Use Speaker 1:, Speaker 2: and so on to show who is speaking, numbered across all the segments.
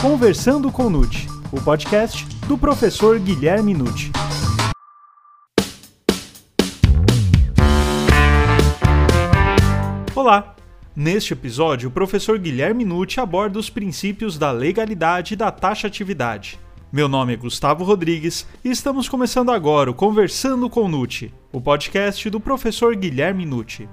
Speaker 1: Conversando com Nute, o podcast do professor Guilherme Nute. Olá! Neste episódio, o professor Guilherme Nutti aborda os princípios da legalidade e da taxatividade. Meu nome é Gustavo Rodrigues e estamos começando agora o Conversando com Nutti, o podcast do professor Guilherme Nutti.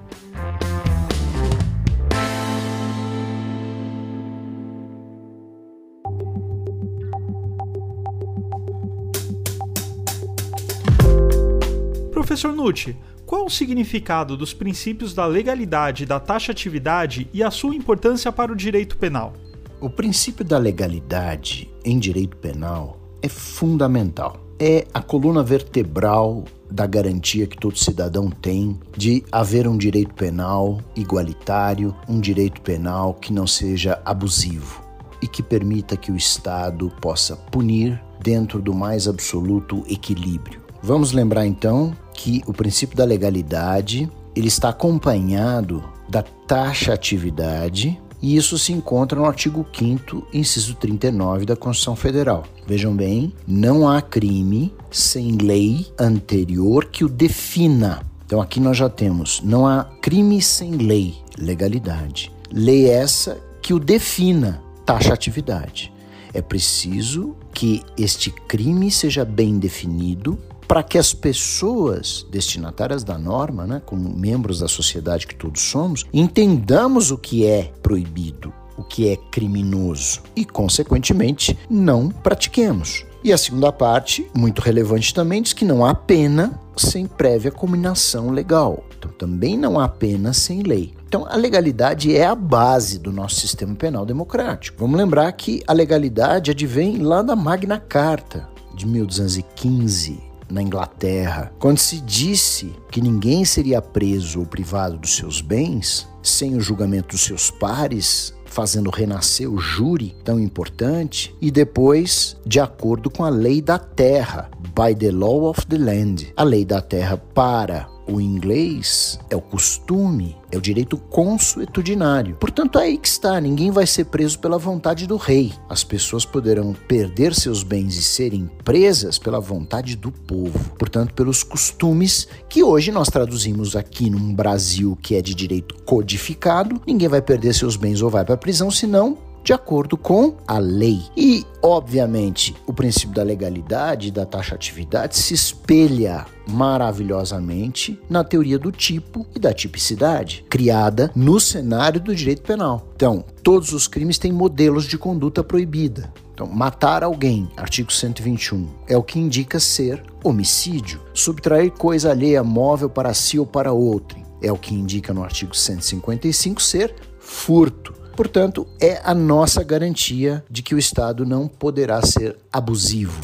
Speaker 1: Professor Nucci, qual o significado dos princípios da legalidade da taxatividade e a sua importância para o direito penal?
Speaker 2: O princípio da legalidade em direito penal é fundamental. É a coluna vertebral da garantia que todo cidadão tem de haver um direito penal igualitário, um direito penal que não seja abusivo e que permita que o Estado possa punir dentro do mais absoluto equilíbrio. Vamos lembrar então que o princípio da legalidade ele está acompanhado da taxatividade e isso se encontra no artigo 5 inciso 39 da Constituição Federal. Vejam bem, não há crime sem lei anterior que o defina. Então aqui nós já temos, não há crime sem lei, legalidade. Lei essa que o defina, taxatividade. É preciso que este crime seja bem definido para que as pessoas destinatárias da norma, né, como membros da sociedade que todos somos, entendamos o que é proibido, o que é criminoso e, consequentemente, não pratiquemos. E a segunda parte, muito relevante também, diz que não há pena sem prévia combinação legal. Então, também não há pena sem lei. Então, a legalidade é a base do nosso sistema penal democrático. Vamos lembrar que a legalidade advém lá da Magna Carta de 1215, na Inglaterra, quando se disse que ninguém seria preso ou privado dos seus bens sem o julgamento dos seus pares, fazendo renascer o júri tão importante, e depois, de acordo com a lei da terra, by the law of the land, a lei da terra para o inglês é o costume, é o direito consuetudinário. Portanto, é aí que está, ninguém vai ser preso pela vontade do rei. As pessoas poderão perder seus bens e serem presas pela vontade do povo. Portanto, pelos costumes que hoje nós traduzimos aqui num Brasil que é de direito codificado, ninguém vai perder seus bens ou vai para a prisão, senão de acordo com a lei. E, obviamente, o princípio da legalidade da taxatividade se espelha maravilhosamente na teoria do tipo e da tipicidade, criada no cenário do direito penal. Então, todos os crimes têm modelos de conduta proibida. Então, matar alguém, artigo 121, é o que indica ser homicídio. Subtrair coisa alheia móvel para si ou para outro, é o que indica no artigo 155 ser furto. Portanto, é a nossa garantia de que o Estado não poderá ser abusivo.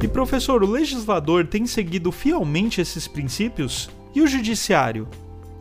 Speaker 1: E professor, o legislador tem seguido fielmente esses princípios? E o judiciário?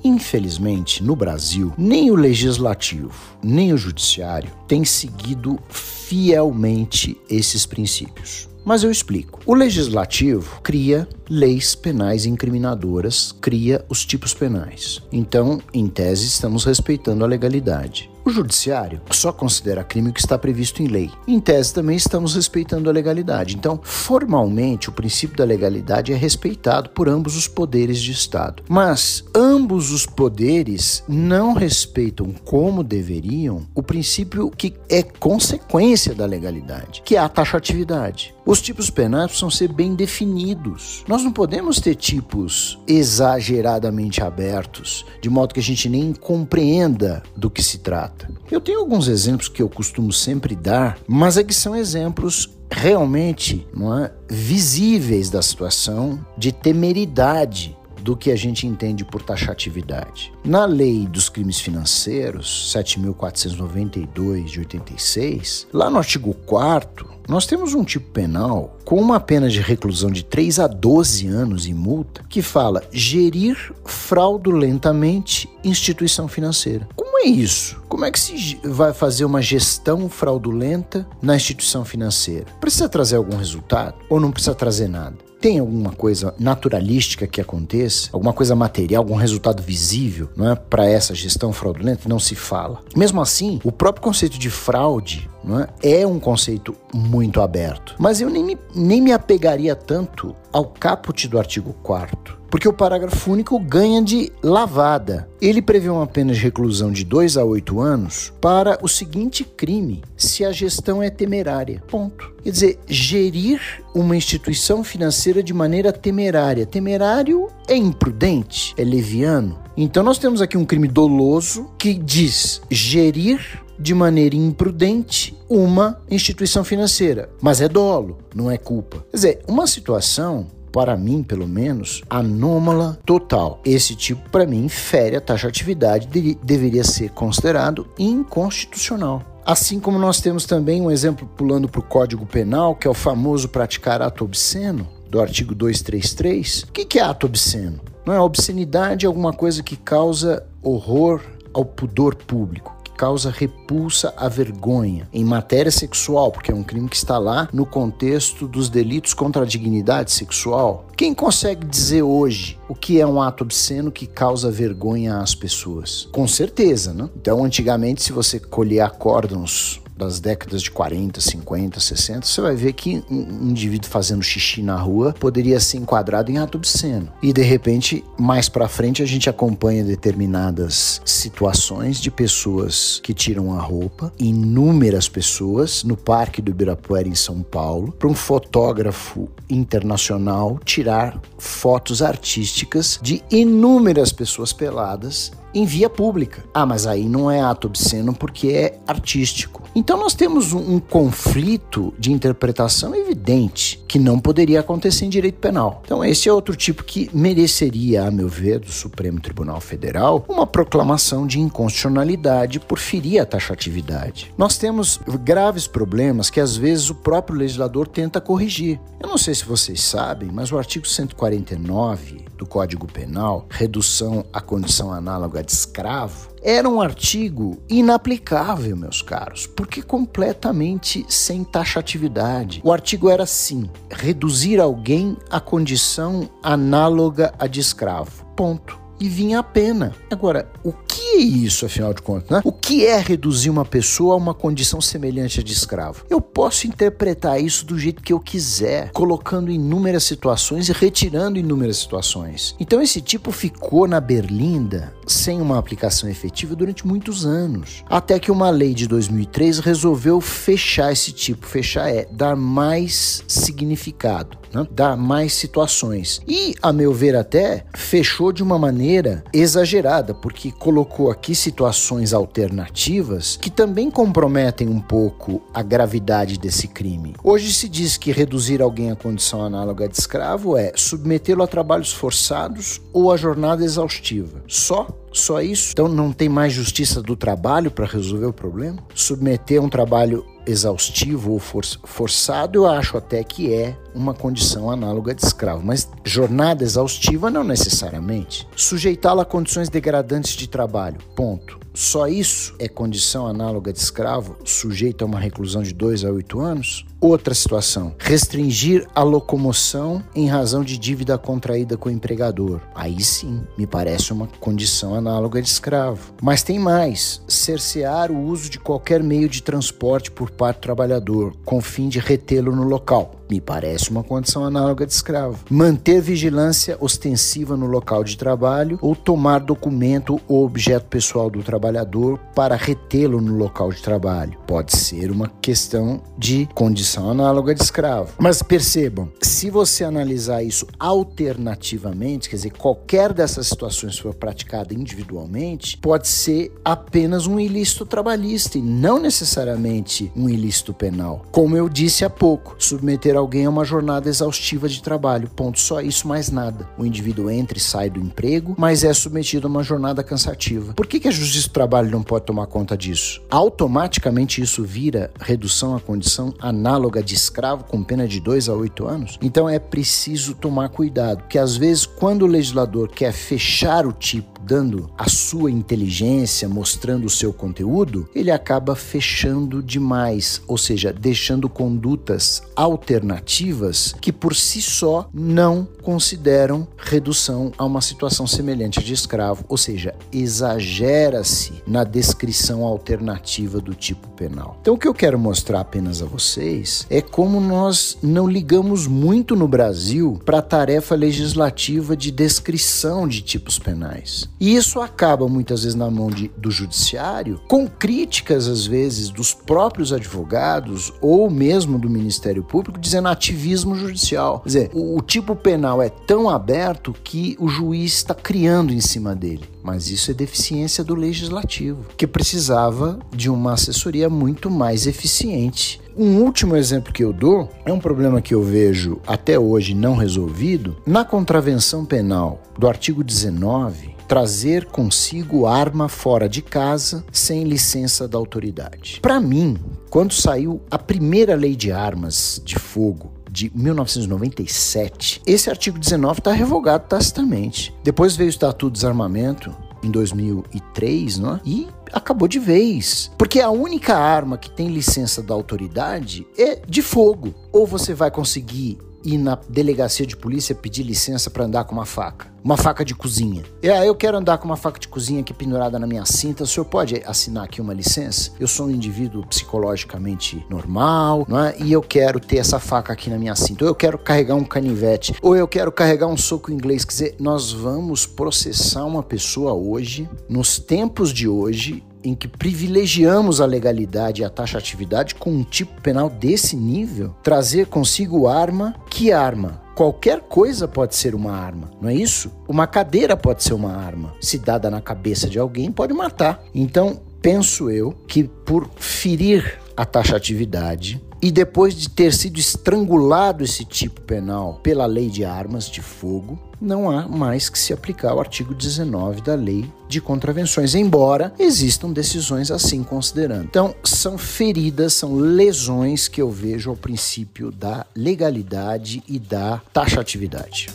Speaker 2: Infelizmente, no Brasil, nem o legislativo, nem o judiciário têm seguido fielmente esses princípios. Mas eu explico. O legislativo cria leis penais incriminadoras, cria os tipos penais. Então, em tese, estamos respeitando a legalidade. O judiciário só considera crime o que está previsto em lei. Em tese, também estamos respeitando a legalidade. Então, formalmente, o princípio da legalidade é respeitado por ambos os poderes de Estado. Mas ambos os poderes não respeitam como deveriam o princípio que é consequência da legalidade, que é a taxatividade. Os tipos penais precisam ser bem definidos. Nós não podemos ter tipos exageradamente abertos, de modo que a gente nem compreenda do que se trata. Eu tenho alguns exemplos que eu costumo sempre dar, mas é que são exemplos realmente não é, visíveis da situação de temeridade do que a gente entende por taxatividade. Na lei dos crimes financeiros, 7.492 de 86, lá no artigo 4 nós temos um tipo penal com uma pena de reclusão de 3 a 12 anos e multa que fala gerir fraudulentamente instituição financeira. Como é isso? Como é que se vai fazer uma gestão fraudulenta na instituição financeira? Precisa trazer algum resultado ou não precisa trazer nada? tem alguma coisa naturalística que aconteça, alguma coisa material, algum resultado visível, não é, para essa gestão fraudulenta, não se fala. Mesmo assim, o próprio conceito de fraude é? é um conceito muito aberto. Mas eu nem me, nem me apegaria tanto ao caput do artigo 4 porque o parágrafo único ganha de lavada. Ele prevê uma pena de reclusão de 2 a 8 anos para o seguinte crime, se a gestão é temerária. Ponto. Quer dizer, gerir uma instituição financeira de maneira temerária. Temerário é imprudente, é leviano. Então nós temos aqui um crime doloso que diz gerir de maneira imprudente uma instituição financeira. Mas é dolo, não é culpa. Quer dizer, uma situação para mim, pelo menos, anômala total. Esse tipo, para mim, fere a taxatividade, de, deveria ser considerado inconstitucional. Assim como nós temos também um exemplo pulando para o Código Penal, que é o famoso praticar ato obsceno, do artigo 233. O que é ato obsceno? Não é obscenidade é alguma coisa que causa horror ao pudor público causa repulsa à vergonha em matéria sexual, porque é um crime que está lá no contexto dos delitos contra a dignidade sexual. Quem consegue dizer hoje o que é um ato obsceno que causa vergonha às pessoas? Com certeza, né? Então, antigamente, se você colher acórdons das décadas de 40, 50, 60, você vai ver que um indivíduo fazendo xixi na rua poderia ser enquadrado em ato obsceno. E de repente, mais para frente, a gente acompanha determinadas situações de pessoas que tiram a roupa, inúmeras pessoas no Parque do Ibirapuera em São Paulo, para um fotógrafo internacional tirar fotos artísticas de inúmeras pessoas peladas em via pública. Ah, mas aí não é ato obsceno porque é artístico. Então nós temos um, um conflito de interpretação evidente que não poderia acontecer em direito penal. Então esse é outro tipo que mereceria, a meu ver, do Supremo Tribunal Federal, uma proclamação de inconstitucionalidade por ferir a taxatividade. Nós temos graves problemas que às vezes o próprio legislador tenta corrigir. Eu não sei se vocês sabem, mas o artigo 149 do Código Penal, redução à condição análoga de escravo, era um artigo inaplicável, meus caros, porque completamente sem taxatividade. O artigo era assim: reduzir alguém à condição análoga à de escravo. Ponto e vinha a pena. Agora, o que é isso, afinal de contas? Né? O que é reduzir uma pessoa a uma condição semelhante à de escravo? Eu posso interpretar isso do jeito que eu quiser, colocando inúmeras situações e retirando inúmeras situações. Então, esse tipo ficou na berlinda sem uma aplicação efetiva durante muitos anos, até que uma lei de 2003 resolveu fechar esse tipo. Fechar é dar mais significado né? dá mais situações. E, a meu ver, até fechou de uma maneira exagerada, porque colocou aqui situações alternativas que também comprometem um pouco a gravidade desse crime. Hoje se diz que reduzir alguém à condição análoga de escravo é submetê-lo a trabalhos forçados ou a jornada exaustiva. Só só isso? Então não tem mais justiça do trabalho para resolver o problema? Submeter um trabalho exaustivo ou for forçado, eu acho até que é uma condição análoga de escravo, mas jornada exaustiva não necessariamente. Sujeitá-la a condições degradantes de trabalho, ponto. Só isso é condição análoga de escravo, sujeito a uma reclusão de 2 a 8 anos? Outra situação, restringir a locomoção em razão de dívida contraída com o empregador. Aí sim, me parece uma condição análoga de escravo. Mas tem mais, cercear o uso de qualquer meio de transporte por parte do trabalhador, com fim de retê-lo no local. Me parece uma condição análoga de escravo. Manter vigilância ostensiva no local de trabalho ou tomar documento ou objeto pessoal do trabalhador para retê-lo no local de trabalho. Pode ser uma questão de condição análoga de escravo. Mas percebam, se você analisar isso alternativamente, quer dizer, qualquer dessas situações for praticada individualmente, pode ser apenas um ilícito trabalhista e não necessariamente um ilícito penal. Como eu disse há pouco, submeter submeter alguém a uma jornada exaustiva de trabalho. Ponto. Só isso, mais nada. O indivíduo entra e sai do emprego, mas é submetido a uma jornada cansativa. Por que, que a Justiça do Trabalho não pode tomar conta disso? Automaticamente isso vira redução à condição análoga de escravo com pena de 2 a 8 anos? Então é preciso tomar cuidado, porque às vezes, quando o legislador quer fechar o tipo dando a sua inteligência, mostrando o seu conteúdo, ele acaba fechando demais, ou seja, deixando condutas alternativas que por si só não consideram redução a uma situação semelhante de escravo, ou seja, exagera-se na descrição alternativa do tipo penal. Então, o que eu quero mostrar apenas a vocês é como nós não ligamos muito no Brasil para a tarefa legislativa de descrição de tipos penais. E isso acaba muitas vezes na mão de, do judiciário, com críticas às vezes dos próprios advogados ou mesmo do Ministério Público dizendo ativismo judicial. Quer dizer, o, o tipo penal é tão aberto que o juiz está criando em cima dele. Mas isso é deficiência do legislativo, que precisava de uma assessoria muito mais eficiente. Um último exemplo que eu dou é um problema que eu vejo até hoje não resolvido na contravenção penal do artigo 19 trazer consigo arma fora de casa sem licença da autoridade. Para mim, quando saiu a primeira lei de armas de fogo de 1997, esse artigo 19 está revogado tacitamente. Depois veio o Estatuto de Desarmamento em 2003, não é? E acabou de vez. Porque a única arma que tem licença da autoridade é de fogo. Ou você vai conseguir ir na delegacia de polícia pedir licença para andar com uma faca. Uma faca de cozinha. E aí eu quero andar com uma faca de cozinha aqui pendurada na minha cinta. O senhor pode assinar aqui uma licença? Eu sou um indivíduo psicologicamente normal, não é? E eu quero ter essa faca aqui na minha cinta. Ou eu quero carregar um canivete. Ou eu quero carregar um soco inglês. Quer dizer, nós vamos processar uma pessoa hoje, nos tempos de hoje, em que privilegiamos a legalidade e a taxatividade com um tipo penal desse nível, trazer consigo arma, que arma? Qualquer coisa pode ser uma arma, não é isso? Uma cadeira pode ser uma arma. Se dada na cabeça de alguém, pode matar. Então, penso eu que por ferir a taxatividade, e depois de ter sido estrangulado esse tipo penal pela lei de armas de fogo, não há mais que se aplicar o artigo 19 da lei de contravenções, embora existam decisões assim considerando. Então, são feridas, são lesões que eu vejo ao princípio da legalidade e da taxatividade.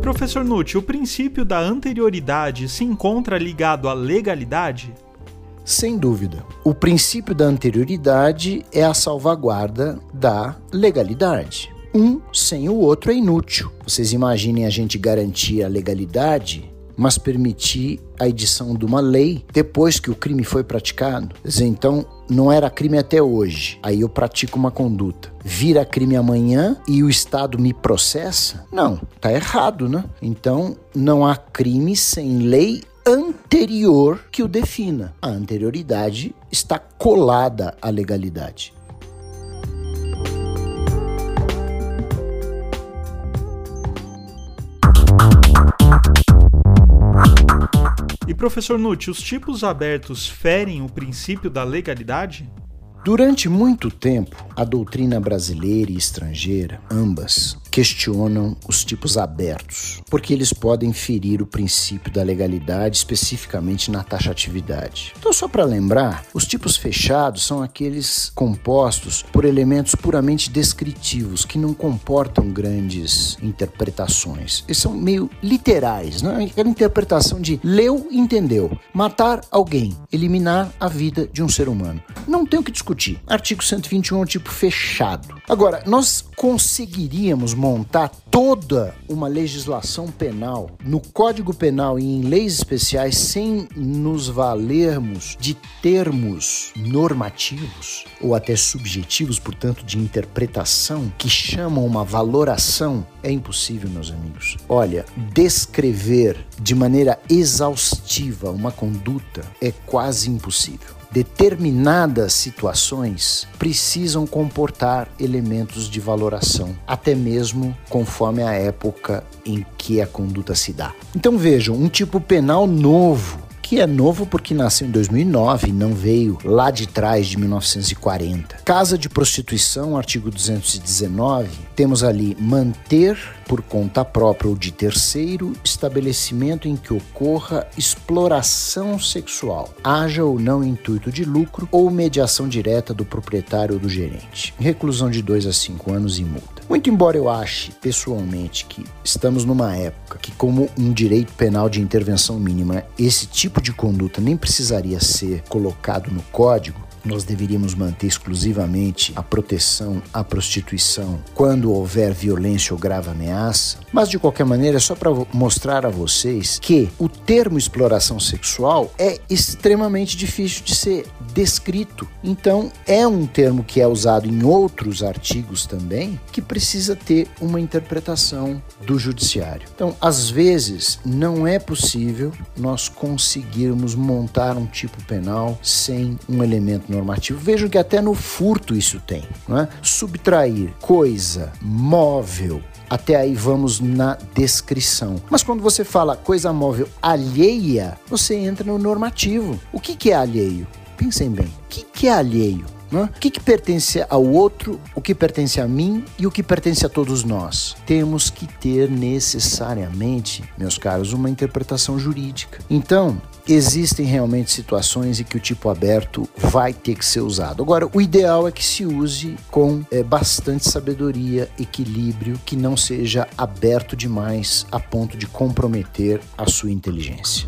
Speaker 1: Professor Nutti, o princípio da anterioridade se encontra ligado à legalidade?
Speaker 2: Sem dúvida. O princípio da anterioridade é a salvaguarda da legalidade. Um sem o outro é inútil. Vocês imaginem a gente garantir a legalidade mas permitir a edição de uma lei depois que o crime foi praticado. Então, não era crime até hoje, aí eu pratico uma conduta. Vira crime amanhã e o Estado me processa? Não, tá errado, né? Então, não há crime sem lei anterior que o defina. A anterioridade está colada à legalidade.
Speaker 1: E professor Nutti, os tipos abertos ferem o princípio da legalidade?
Speaker 2: Durante muito tempo, a doutrina brasileira e estrangeira, ambas, questionam os tipos abertos, porque eles podem ferir o princípio da legalidade, especificamente na taxatividade. Então, só para lembrar, os tipos fechados são aqueles compostos por elementos puramente descritivos, que não comportam grandes interpretações. Eles são meio literais, não é aquela interpretação de leu, entendeu. Matar alguém, eliminar a vida de um ser humano. Não tem o que discutir. Artigo 121 é um tipo fechado. Agora, nós conseguiríamos montar toda uma legislação penal no Código Penal e em leis especiais sem nos valermos de termos normativos ou até subjetivos, portanto, de interpretação que chamam uma valoração, é impossível, meus amigos. Olha, descrever de maneira exaustiva uma conduta é quase impossível determinadas situações precisam comportar elementos de valoração, até mesmo conforme a época em que a conduta se dá. Então vejam, um tipo penal novo que é novo porque nasceu em 2009 e não veio lá de trás de 1940. Casa de prostituição, artigo 219, temos ali manter por conta própria ou de terceiro estabelecimento em que ocorra exploração sexual, haja ou não intuito de lucro ou mediação direta do proprietário ou do gerente. Reclusão de 2 a 5 anos e multa. Muito embora eu ache pessoalmente que estamos numa época que, como um direito penal de intervenção mínima, esse tipo de conduta nem precisaria ser colocado no código, nós deveríamos manter exclusivamente a proteção à prostituição quando houver violência ou grave ameaça, mas de qualquer maneira é só para mostrar a vocês que o termo exploração sexual é extremamente difícil de ser descrito. Então, é um termo que é usado em outros artigos também, que precisa ter uma interpretação do judiciário. Então, às vezes, não é possível nós conseguirmos montar um tipo penal sem um elemento normativo. Vejam que até no furto isso tem. Não é? Subtrair coisa, móvel, até aí vamos na descrição. Mas quando você fala coisa móvel alheia, você entra no normativo. O que, que é alheio? Pensem bem, o que, que é alheio? Né? O que, que pertence ao outro, o que pertence a mim e o que pertence a todos nós? Temos que ter necessariamente, meus caros, uma interpretação jurídica. Então, existem realmente situações em que o tipo aberto vai ter que ser usado. Agora, o ideal é que se use com é, bastante sabedoria, equilíbrio, que não seja aberto demais a ponto de comprometer a sua inteligência.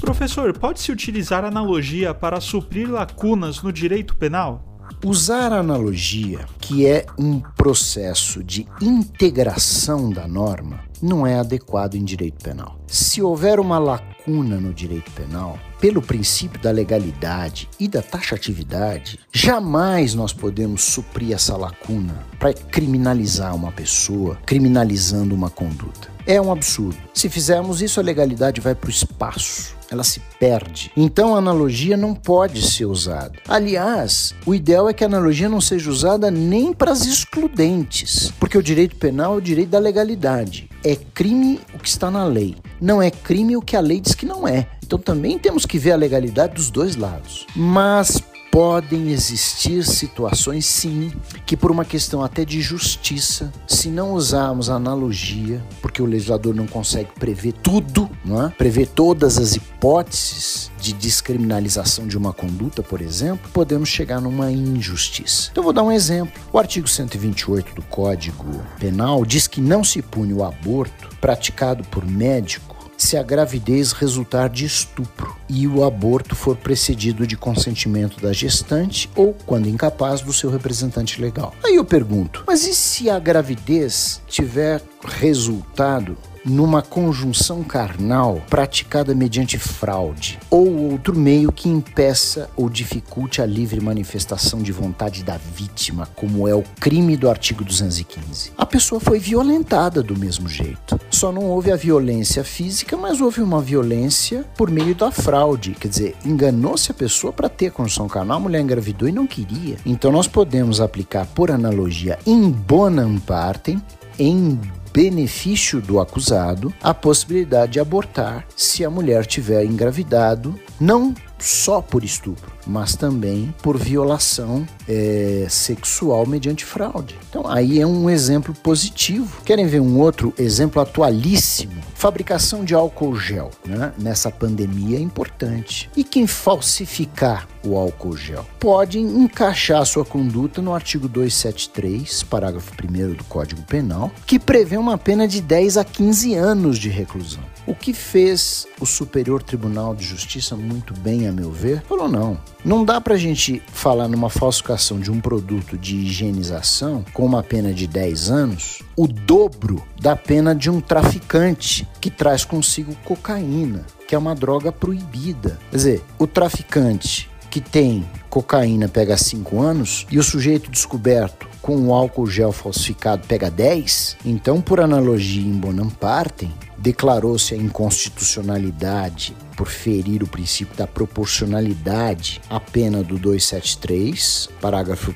Speaker 1: Professor, pode-se utilizar analogia para suprir lacunas no direito penal?
Speaker 2: Usar a analogia, que é um processo de integração da norma, não é adequado em direito penal. Se houver uma lacuna no direito penal, pelo princípio da legalidade e da taxatividade, jamais nós podemos suprir essa lacuna para criminalizar uma pessoa, criminalizando uma conduta. É um absurdo. Se fizermos isso, a legalidade vai para o espaço ela se perde. Então a analogia não pode ser usada. Aliás, o ideal é que a analogia não seja usada nem para as excludentes, porque o direito penal é o direito da legalidade. É crime o que está na lei, não é crime o que a lei diz que não é. Então também temos que ver a legalidade dos dois lados. Mas podem existir situações, sim, que por uma questão até de justiça, se não usarmos analogia, porque o legislador não consegue prever tudo, não é? prever todas as hipóteses de descriminalização de uma conduta, por exemplo, podemos chegar numa injustiça. Então, vou dar um exemplo. O artigo 128 do Código Penal diz que não se pune o aborto praticado por médico se a gravidez resultar de estupro e o aborto for precedido de consentimento da gestante ou, quando incapaz, do seu representante legal. Aí eu pergunto, mas e se a gravidez tiver resultado numa conjunção carnal praticada mediante fraude ou outro meio que impeça ou dificulte a livre manifestação de vontade da vítima, como é o crime do artigo 215. A pessoa foi violentada do mesmo jeito. Só não houve a violência física, mas houve uma violência por meio da fraude. Quer dizer, enganou-se a pessoa para ter conjunção carnal, a mulher engravidou e não queria. Então nós podemos aplicar por analogia in bonam partem em benefício do acusado a possibilidade de abortar se a mulher tiver engravidado, não só por estupro, mas também por violação é, sexual mediante fraude. Então, aí é um exemplo positivo. Querem ver um outro exemplo atualíssimo? Fabricação de álcool gel né? nessa pandemia é importante. E quem falsificar o álcool gel pode encaixar sua conduta no artigo 273, parágrafo 1 do Código Penal, que prevê uma pena de 10 a 15 anos de reclusão. O que fez o Superior Tribunal de Justiça muito bem, a meu ver, falou não. Não dá pra gente falar numa falsificação de um produto de higienização com uma pena de 10 anos, o dobro da pena de um traficante que traz consigo cocaína, que é uma droga proibida. Quer dizer, o traficante que tem cocaína pega 5 anos e o sujeito descoberto com o álcool gel falsificado pega 10, então, por analogia em Bonam Partem, declarou-se a inconstitucionalidade por ferir o princípio da proporcionalidade à pena do 273, parágrafo 1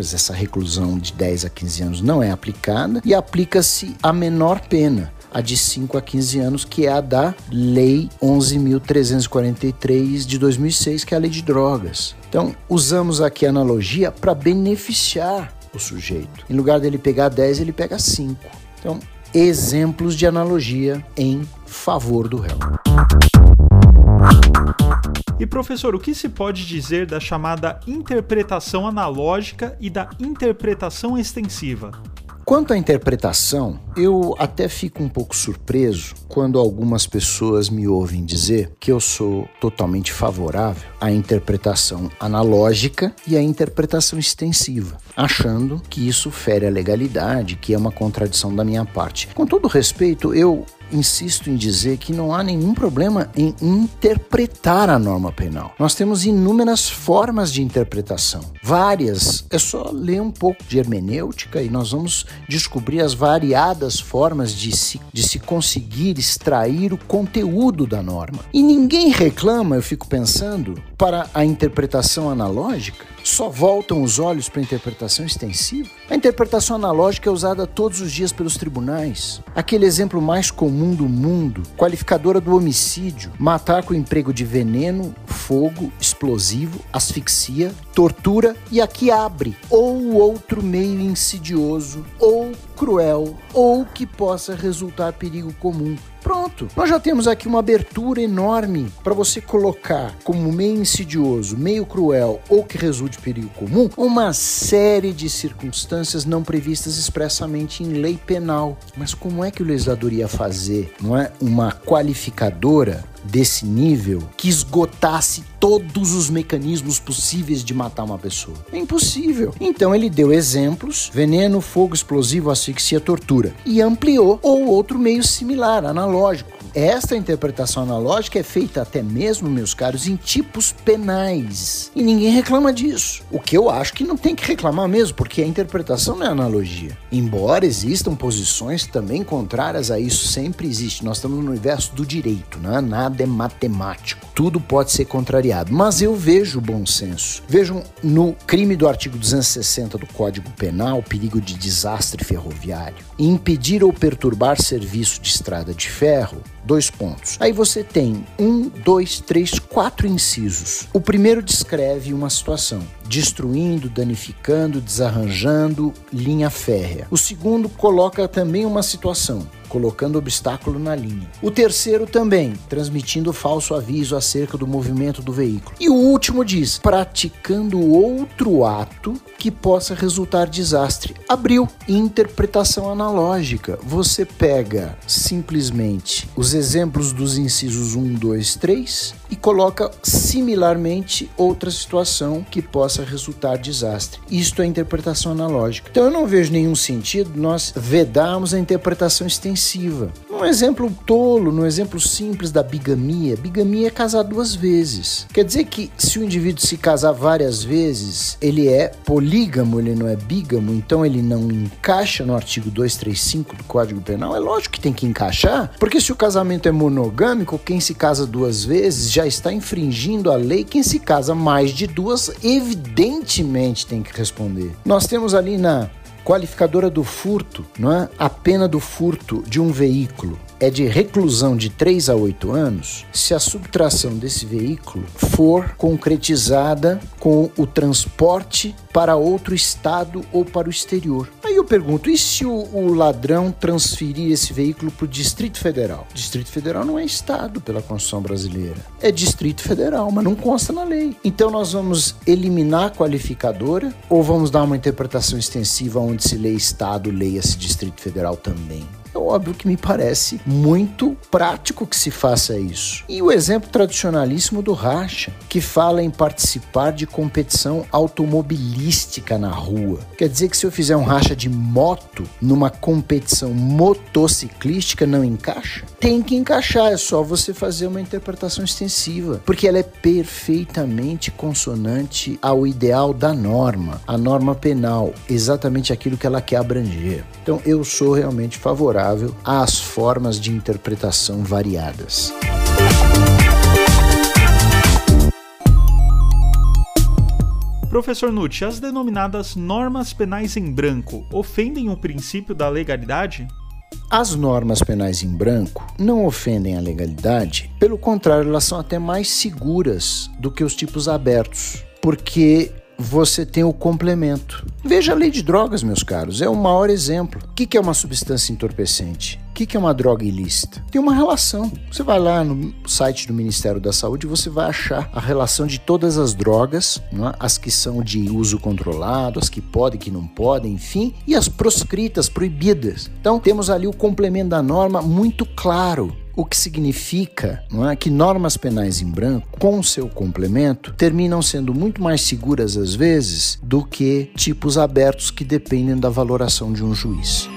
Speaker 2: essa reclusão de 10 a 15 anos não é aplicada e aplica-se a menor pena, a de 5 a 15 anos, que é a da Lei 11.343 de 2006, que é a Lei de Drogas. Então, usamos aqui a analogia para beneficiar o sujeito. Em lugar dele pegar 10, ele pega 5. Então, exemplos de analogia em favor do réu.
Speaker 1: E professor, o que se pode dizer da chamada interpretação analógica e da interpretação extensiva?
Speaker 2: Quanto à interpretação, eu até fico um pouco surpreso quando algumas pessoas me ouvem dizer que eu sou totalmente favorável à interpretação analógica e à interpretação extensiva, achando que isso fere a legalidade, que é uma contradição da minha parte. Com todo respeito, eu insisto em dizer que não há nenhum problema em interpretar a norma penal. Nós temos inúmeras formas de interpretação, várias. É só ler um pouco de hermenêutica e nós vamos descobrir as variadas formas de se, de se conseguir extrair o conteúdo da norma. E ninguém reclama, eu fico pensando, para a interpretação analógica só voltam os olhos para a interpretação extensiva? A interpretação analógica é usada todos os dias pelos tribunais. Aquele exemplo mais comum do mundo, qualificadora do homicídio, matar com emprego de veneno, fogo, explosivo, asfixia, tortura e aqui abre, ou outro meio insidioso, ou cruel, ou que possa resultar perigo comum Pronto, nós já temos aqui uma abertura enorme para você colocar como meio insidioso, meio cruel ou que resulte perigo comum uma série de circunstâncias não previstas expressamente em lei penal. Mas como é que o legislador ia fazer, não é, uma qualificadora desse nível que esgotasse todos os mecanismos possíveis de matar uma pessoa. É impossível. Então ele deu exemplos: veneno, fogo explosivo, asfixia, tortura. E ampliou ou outro meio similar, analógico. Esta interpretação analógica é feita até mesmo, meus caros, em tipos penais. E ninguém reclama disso. O que eu acho que não tem que reclamar mesmo, porque a interpretação não é analogia. Embora existam posições também contrárias a isso, sempre existe. Nós estamos no universo do direito, é nada nada é matemático. Tudo pode ser contrariado. Mas eu vejo bom senso. Vejam no crime do artigo 260 do Código Penal, perigo de desastre ferroviário, impedir ou perturbar serviço de estrada de ferro, dois pontos. Aí você tem um, dois, três, quatro incisos. O primeiro descreve uma situação: destruindo, danificando, desarranjando linha férrea. O segundo coloca também uma situação colocando obstáculo na linha. O terceiro também, transmitindo falso aviso acerca do movimento do veículo. E o último diz, praticando outro ato que possa resultar desastre. Abriu interpretação analógica. Você pega simplesmente os exemplos dos incisos 1, 2, 3 e coloca similarmente outra situação que possa resultar desastre. Isto é interpretação analógica. Então eu não vejo nenhum sentido nós vedarmos a interpretação extensiva. Um exemplo tolo, no exemplo simples da bigamia, bigamia é casar duas vezes. Quer dizer que se o indivíduo se casar várias vezes, ele é polígamo, ele não é bígamo, então ele não encaixa no artigo 235 do Código Penal? É lógico que tem que encaixar, porque se o casamento é monogâmico, quem se casa duas vezes já está infringindo a lei. Quem se casa mais de duas, evidentemente tem que responder. Nós temos ali na qualificadora do furto, não é? A pena do furto de um veículo é de reclusão de 3 a 8 anos se a subtração desse veículo for concretizada com o transporte para outro estado ou para o exterior. Aí eu pergunto: e se o, o ladrão transferir esse veículo para o Distrito Federal? Distrito Federal não é estado pela Constituição brasileira, é Distrito Federal, mas não consta na lei. Então nós vamos eliminar a qualificadora ou vamos dar uma interpretação extensiva onde se lê estado, leia-se Distrito Federal também? É óbvio que me parece muito prático que se faça isso. E o exemplo tradicionalíssimo do racha, que fala em participar de competição automobilística na rua. Quer dizer que se eu fizer um racha de moto numa competição motociclística não encaixa? Tem que encaixar, é só você fazer uma interpretação extensiva, porque ela é perfeitamente consonante ao ideal da norma, a norma penal, exatamente aquilo que ela quer abranger. Então eu sou realmente favorável favorável às formas de interpretação variadas.
Speaker 1: Professor Nucci, as denominadas normas penais em branco ofendem o princípio da legalidade?
Speaker 2: As normas penais em branco não ofendem a legalidade, pelo contrário, elas são até mais seguras do que os tipos abertos, porque você tem o complemento. Veja a lei de drogas, meus caros, é o maior exemplo. O que é uma substância entorpecente? que, que é uma droga ilícita? Tem uma relação. Você vai lá no site do Ministério da Saúde e você vai achar a relação de todas as drogas, é? as que são de uso controlado, as que podem, que não podem, enfim, e as proscritas, proibidas. Então temos ali o complemento da norma muito claro. O que significa não é, que normas penais em branco, com seu complemento, terminam sendo muito mais seguras às vezes do que tipos abertos que dependem da valoração de um juiz.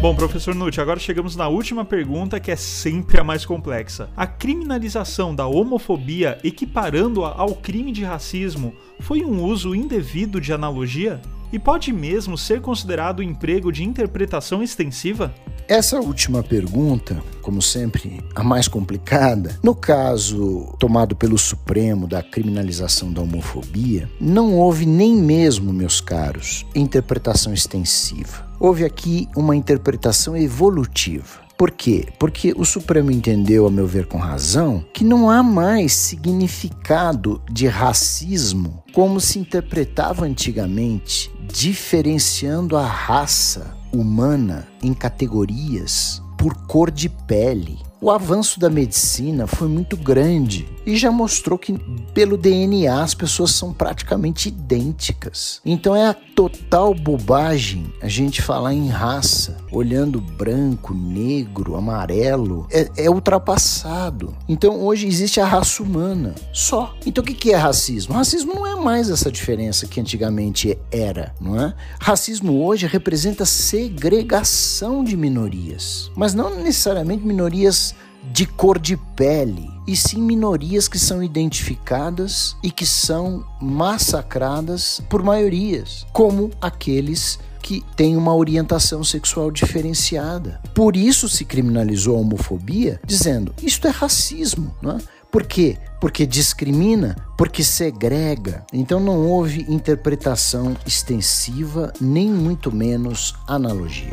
Speaker 1: Bom, professor Nutt, agora chegamos na última pergunta que é sempre a mais complexa. A criminalização da homofobia equiparando-a ao crime de racismo foi um uso indevido de analogia? E pode mesmo ser considerado emprego de interpretação extensiva?
Speaker 2: Essa última pergunta, como sempre, a mais complicada, no caso tomado pelo Supremo da criminalização da homofobia, não houve nem mesmo, meus caros, interpretação extensiva. Houve aqui uma interpretação evolutiva. Por quê? Porque o Supremo entendeu, a meu ver com razão, que não há mais significado de racismo como se interpretava antigamente, diferenciando a raça humana em categorias por cor de pele. O avanço da medicina foi muito grande e já mostrou que, pelo DNA, as pessoas são praticamente idênticas. Então é total bobagem a gente falar em raça, olhando branco, negro, amarelo. É, é ultrapassado. Então hoje existe a raça humana só. Então o que é racismo? Racismo não é mais essa diferença que antigamente era, não é? Racismo hoje representa segregação de minorias, mas não necessariamente minorias de cor de pele, e sim minorias que são identificadas e que são massacradas por maiorias, como aqueles que têm uma orientação sexual diferenciada. Por isso se criminalizou a homofobia, dizendo isto é racismo, não é? Por quê? Porque discrimina, porque segrega. Então não houve interpretação extensiva, nem muito menos analogia.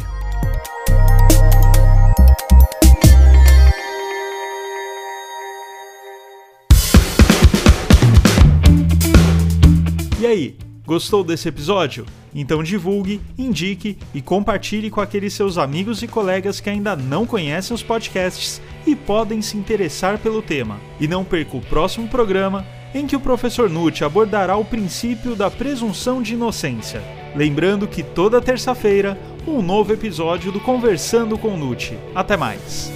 Speaker 1: E aí, gostou desse episódio? Então divulgue, indique e compartilhe com aqueles seus amigos e colegas que ainda não conhecem os podcasts e podem se interessar pelo tema. E não perca o próximo programa em que o professor Nutt abordará o princípio da presunção de inocência. Lembrando que toda terça-feira, um novo episódio do Conversando com Nutt. Até mais!